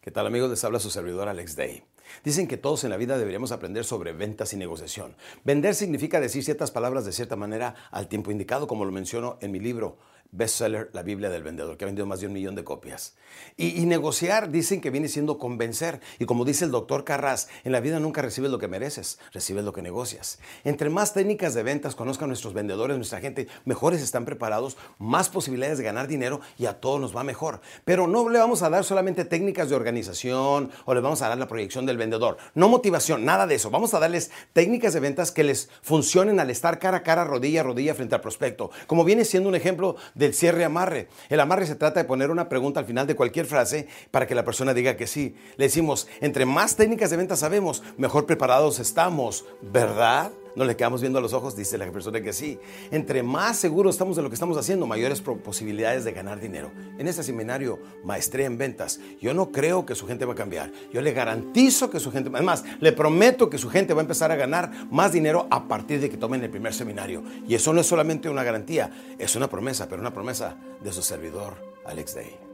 ¿Qué tal amigos? Les habla su servidor Alex Day. Dicen que todos en la vida deberíamos aprender sobre ventas y negociación. Vender significa decir ciertas palabras de cierta manera al tiempo indicado, como lo menciono en mi libro bestseller La Biblia del Vendedor, que ha vendido más de un millón de copias. Y, y, negociar dicen que viene siendo convencer. Y como dice el doctor Carras, en la vida nunca recibes lo que mereces, recibes lo que negocias. Entre más técnicas de ventas conozcan nuestros vendedores, nuestra gente, mejores están preparados, más posibilidades de ganar dinero y a todos nos va mejor. Pero no le vamos a dar solamente técnicas de organización o le vamos a dar la proyección del vendedor. No motivación, nada de eso. Vamos a darles técnicas de ventas que les funcionen al estar cara a cara, rodilla a rodilla frente al prospecto. Como viene siendo un ejemplo del cierre amarre. El amarre se trata de poner una pregunta al final de cualquier frase para que la persona diga que sí. Le decimos, entre más técnicas de venta sabemos, mejor preparados estamos, ¿verdad? No le quedamos viendo a los ojos, dice la persona que sí. Entre más seguros estamos de lo que estamos haciendo, mayores posibilidades de ganar dinero. En este seminario, Maestría en Ventas, yo no creo que su gente va a cambiar. Yo le garantizo que su gente, además, le prometo que su gente va a empezar a ganar más dinero a partir de que tomen el primer seminario. Y eso no es solamente una garantía, es una promesa, pero una promesa de su servidor, Alex Day.